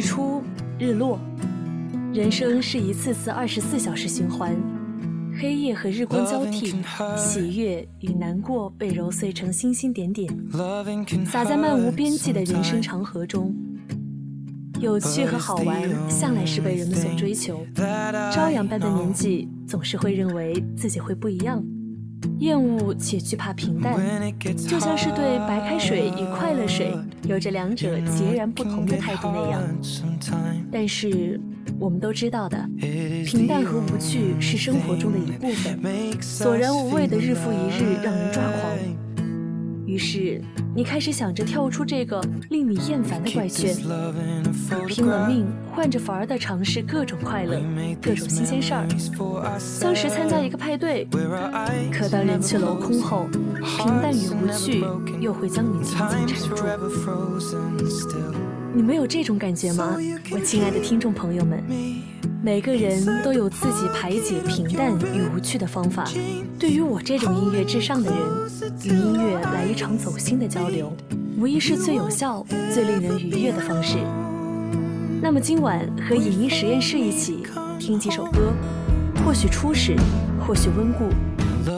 日出日落，人生是一次次二十四小时循环，黑夜和日光交替，喜悦与难过被揉碎成星星点点，洒在漫无边际的人生长河中。有趣和好玩向来是被人们所追求，朝阳般的年纪总是会认为自己会不一样。厌恶且惧怕平淡，就像是对白开水与快乐水有着两者截然不同的态度那样。但是我们都知道的，平淡和无趣是生活中的一部分。索然无味的日复一日让人抓狂。于是你开始想着跳出这个令你厌烦的怪圈，拼了命换着法儿的尝试各种快乐，各种新鲜事儿，当时参加一个派对。可当人去楼空后，平淡与无趣又会将你紧紧缠住。你们有这种感觉吗，我亲爱的听众朋友们？每个人都有自己排解平淡与无趣的方法。对于我这种音乐至上的人，与音乐来一场走心的交流，无疑是最有效、最令人愉悦的方式。那么今晚和影音实验室一起听几首歌，或许初始，或许温故，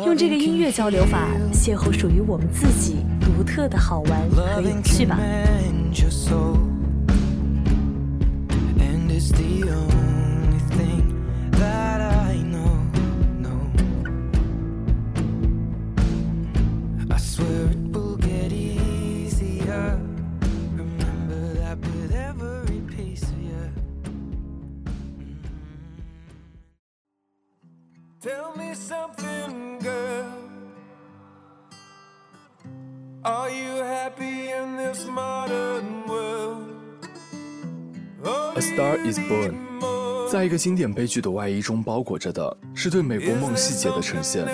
用这个音乐交流法邂逅属于我们自己独特的好玩和有趣吧。Are you happy in this modern world? A Star Is Born，在一个经典悲剧的外衣中包裹着的是对美国梦细节的呈现，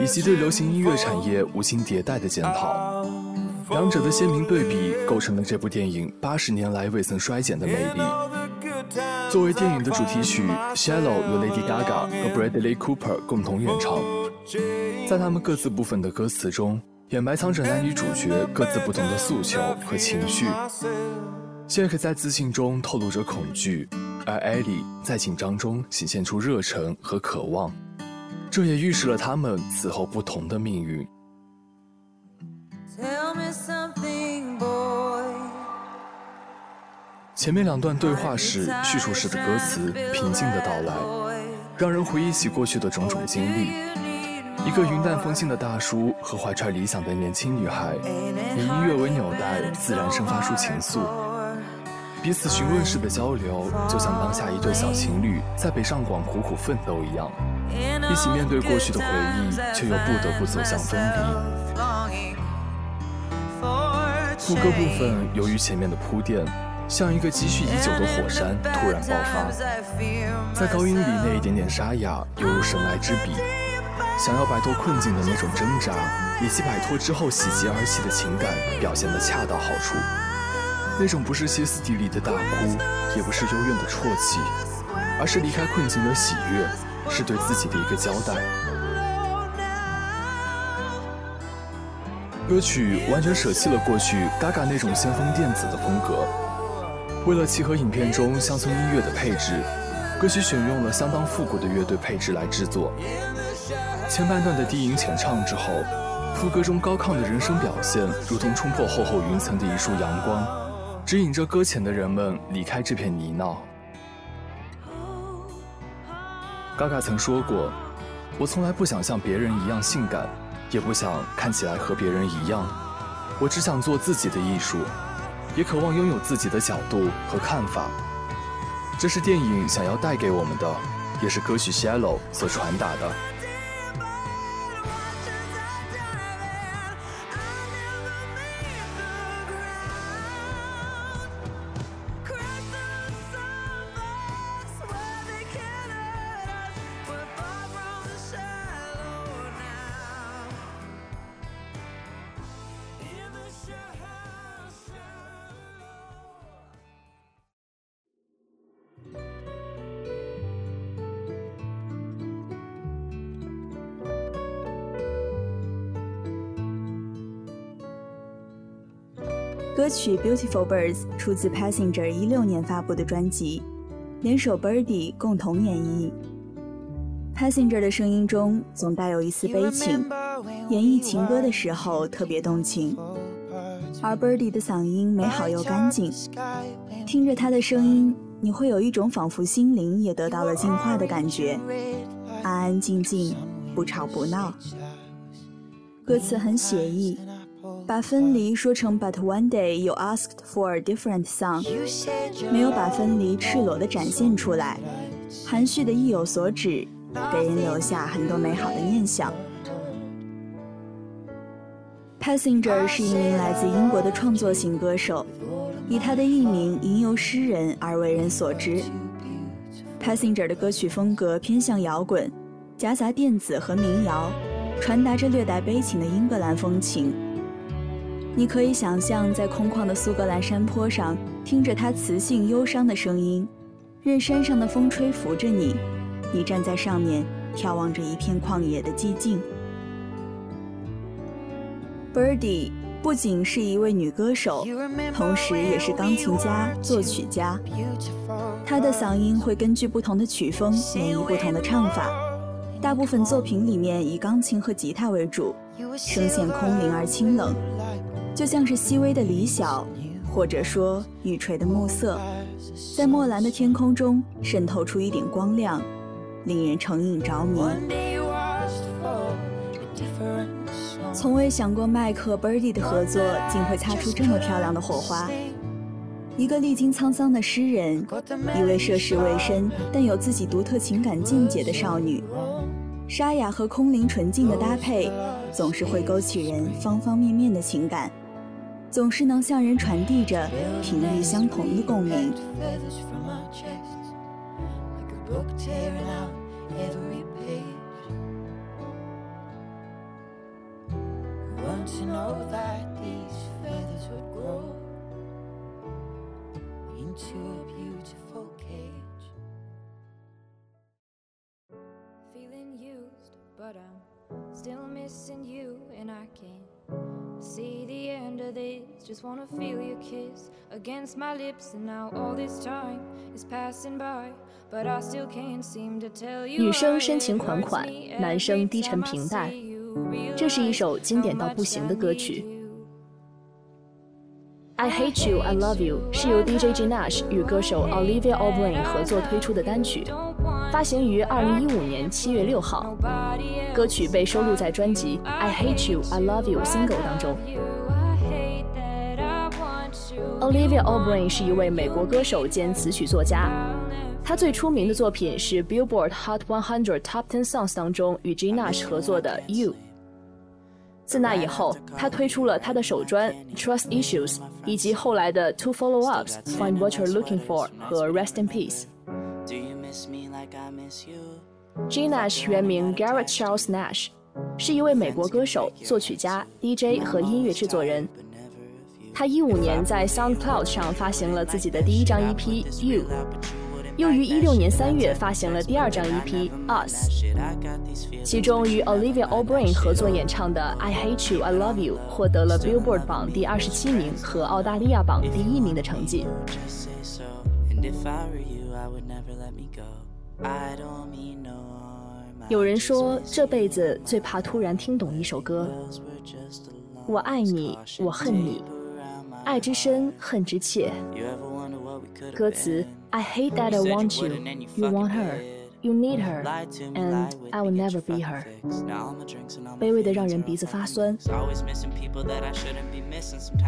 以及对流行音乐产业无心迭代的检讨。两者的鲜明对比，构成了这部电影八十年来未曾衰减的魅力。作为电影的主题曲，《Shallow》由 Lady Gaga 和 Bradley Cooper 共同演唱，在他们各自部分的歌词中，也埋藏着男女主角各自不同的诉求和情绪。Jack 在自信中透露着恐惧，而 Ellie 在紧张中显现出热忱和渴望，这也预示了他们此后不同的命运。前面两段对话是叙述式的歌词平静的到来，让人回忆起过去的种种经历。一个云淡风轻的大叔和怀揣理想的年轻女孩，以音乐为纽带，自然生发出情愫。彼此询问式的交流，就像当下一对小情侣在北上广苦苦奋斗一样，一起面对过去的回忆，却又不得不走向分离。副歌部分由于前面的铺垫。像一个积蓄已久的火山突然爆发，在高音里那一点点沙哑，犹如神来之笔。想要摆脱困境的那种挣扎，以及摆脱之后喜极而泣的情感，表现得恰到好处。那种不是歇斯底里的大哭，也不是幽怨的啜泣，而是离开困境的喜悦，是对自己的一个交代。歌曲完全舍弃了过去 Gaga 那种先锋电子的风格。为了契合影片中乡村音乐的配置，歌曲选用了相当复古的乐队配置来制作。前半段的低吟浅唱之后，副歌中高亢的人声表现，如同冲破厚厚云层的一束阳光，指引着搁浅的人们离开这片泥淖。嘎嘎曾说过：“我从来不想像别人一样性感，也不想看起来和别人一样，我只想做自己的艺术，也渴望拥有自己的角度和看法。”这是电影想要带给我们的，也是歌曲《Shallow》所传达的。歌曲《Beautiful Birds》出自 Passenger 一六年发布的专辑，联手 Birdy 共同演绎。Passenger 的声音中总带有一丝悲情，演绎情歌的时候特别动情。而 Birdy 的嗓音美好又干净，听着他的声音，你会有一种仿佛心灵也得到了净化的感觉，安安静静，不吵不闹。歌词很写意。把分离说成 But one day you asked for a different song，没有把分离赤裸的展现出来，含蓄的意有所指，给人留下很多美好的念想。Passenger 是一名来自英国的创作型歌手，以他的艺名吟游诗人而为人所知。Passenger 的歌曲风格偏向摇滚，夹杂电子和民谣，传达着略带悲情的英格兰风情。你可以想象，在空旷的苏格兰山坡上，听着她磁性忧伤的声音，任山上的风吹拂着你，你站在上面，眺望着一片旷野的寂静。Birdy 不仅是一位女歌手，同时也是钢琴家、作曲家。她的嗓音会根据不同的曲风演绎不同的唱法，大部分作品里面以钢琴和吉他为主，声线空灵而清冷。就像是细微的离晓，或者说雨垂的暮色，在墨蓝的天空中渗透出一点光亮，令人成瘾着迷。从未想过麦克和 Birdy 的合作竟会擦出这么漂亮的火花。一个历经沧桑的诗人，一位涉世未深但有自己独特情感见解的少女，沙哑和空灵纯净的搭配，总是会勾起人方方面面的情感。总是能向人传递着频率相同的共鸣。See the end of this just wanna feel your kiss against my lips and now all this time is passing by but i still can't seem to tell you 女生深情款款男生低沉平淡这是一首经典到不行的歌曲 I Hate You, I Love You 是由 DJ J Nash 与歌手 Olivia O'Brien 合作推出的单曲，发行于2015年7月6号。歌曲被收录在专辑《I Hate You, I Love You》single 当中。Olivia O'Brien 是一位美国歌手兼词曲作家，她最出名的作品是 Billboard Hot 100 Top 10 Songs 当中与 J Nash 合作的《You》。自那以后，他推出了他的首专《Trust Issues》，以及后来的 Two Follow-ups《Find What You're Looking For》和《Rest in Peace》。 G Nash 原名 Garrett Charles Nash，是一位美国歌手、作曲家、DJ 和音乐制作人。他一五年在 SoundCloud 上发行了自己的第一张 EP《You》。又于一六年三月发行了第二张 EP《Us》，其中与 Olivia O'Brien 合作演唱的《I Hate You I Love You》获得了 Billboard 榜第二十七名和澳大利亚榜第一名的成绩。有人说这辈子最怕突然听懂一首歌。我爱你，我恨你，爱之深，恨之切。歌词：I hate that I want you, you want her。You need her, and I will never be her。卑微的让人鼻子发酸。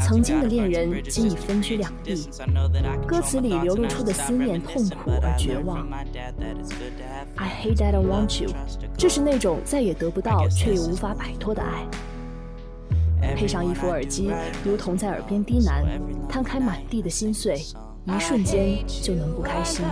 曾经的恋人，今已分居两地。歌词里流露出的思念、痛苦而绝望。I hate that I want you，这是那种再也得不到却又无法摆脱的爱。配上一副耳机，如同在耳边低喃，摊开满地的心碎，一瞬间就能不开心。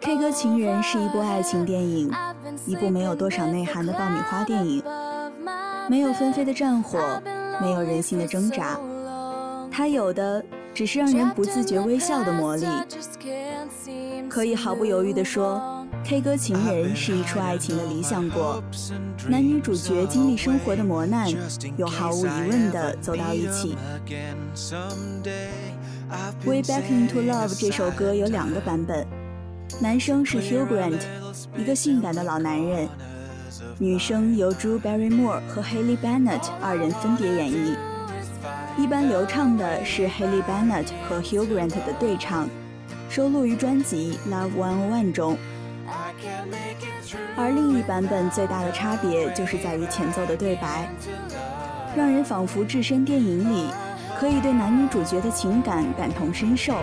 K 歌情人是一部爱情电影，一部没有多少内涵的爆米花电影，没有纷飞的战火，没有人性的挣扎，它有的只是让人不自觉微笑的魔力。可以毫不犹豫地说，K 歌情人是一出爱情的理想国，男女主角经历生活的磨难，又毫无疑问地走到一起。《Way Back into Love》这首歌有两个版本，男生是 Hugh Grant，一个性感的老男人；女生由 Drew Barrymore 和 Haley Bennett 二人分别演绎。一般流畅的是 Haley Bennett 和 Hugh Grant 的对唱，收录于专辑《Love One One》中。而另一版本最大的差别就是在于前奏的对白，让人仿佛置身电影里。可以对男女主角的情感感同身受。《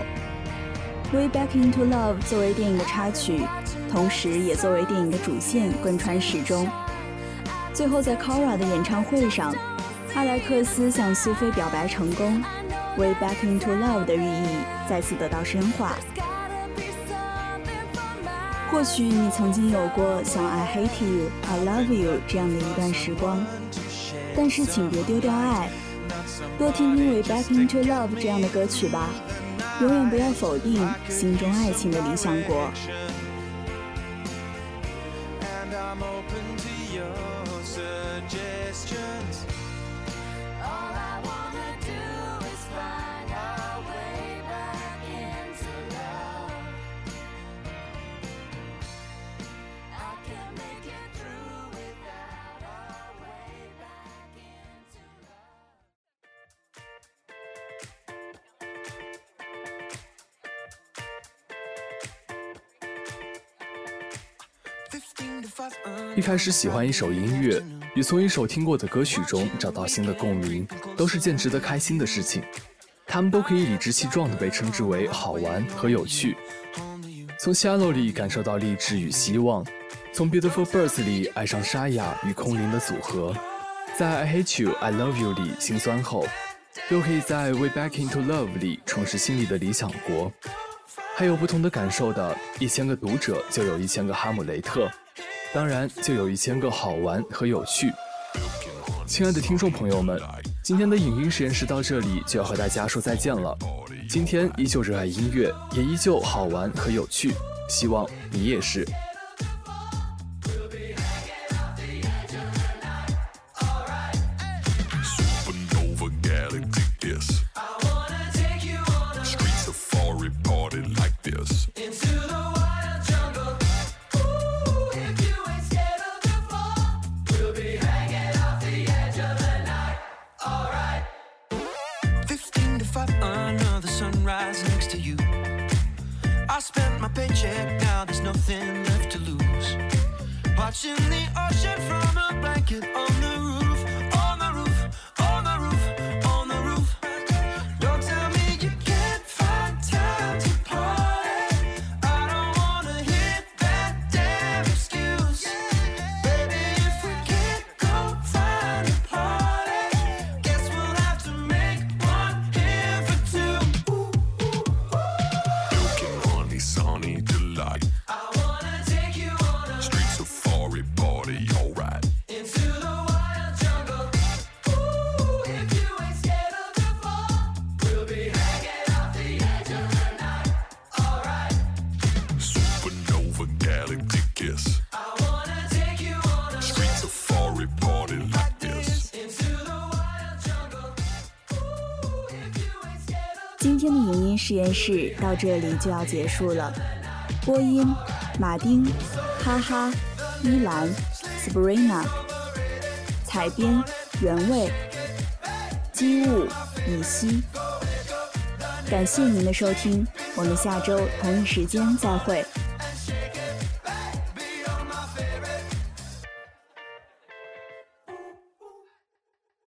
Way Back into Love》作为电影的插曲，同时也作为电影的主线贯穿始终。最后在 Cora 的演唱会上，阿莱克斯向苏菲表白成功，《Way Back into Love》的寓意再次得到深化。或许你曾经有过像 I Hate You、I Love You 这样的一段时光，但是请别丢掉爱。多听听《为 Back into Love》这样的歌曲吧，永远不要否定心中爱情的理想国。一开始喜欢一首音乐，与从一首听过的歌曲中找到新的共鸣，都是件值得开心的事情。他们都可以理直气壮地被称之为好玩和有趣。从《Shallow》里感受到励志与希望，从《Beautiful Birds》里爱上沙哑与空灵的组合，在《I Hate You, I Love You》里心酸后，又可以在《Way Back into Love》里重拾心里的理想国。还有不同的感受的，一千个读者就有一千个哈姆雷特，当然就有一千个好玩和有趣。亲爱的听众朋友们，今天的影音实验室到这里就要和大家说再见了。今天依旧热爱音乐，也依旧好玩和有趣，希望你也是。spent my paycheck, now there's nothing left to lose. Watching the ocean from a blanket on the roof. 今天的影音实验室到这里就要结束了。播音：马丁、哈哈、依兰、Sabrina。采编：原味。机务：以西。感谢您的收听，我们下周同一时间再会。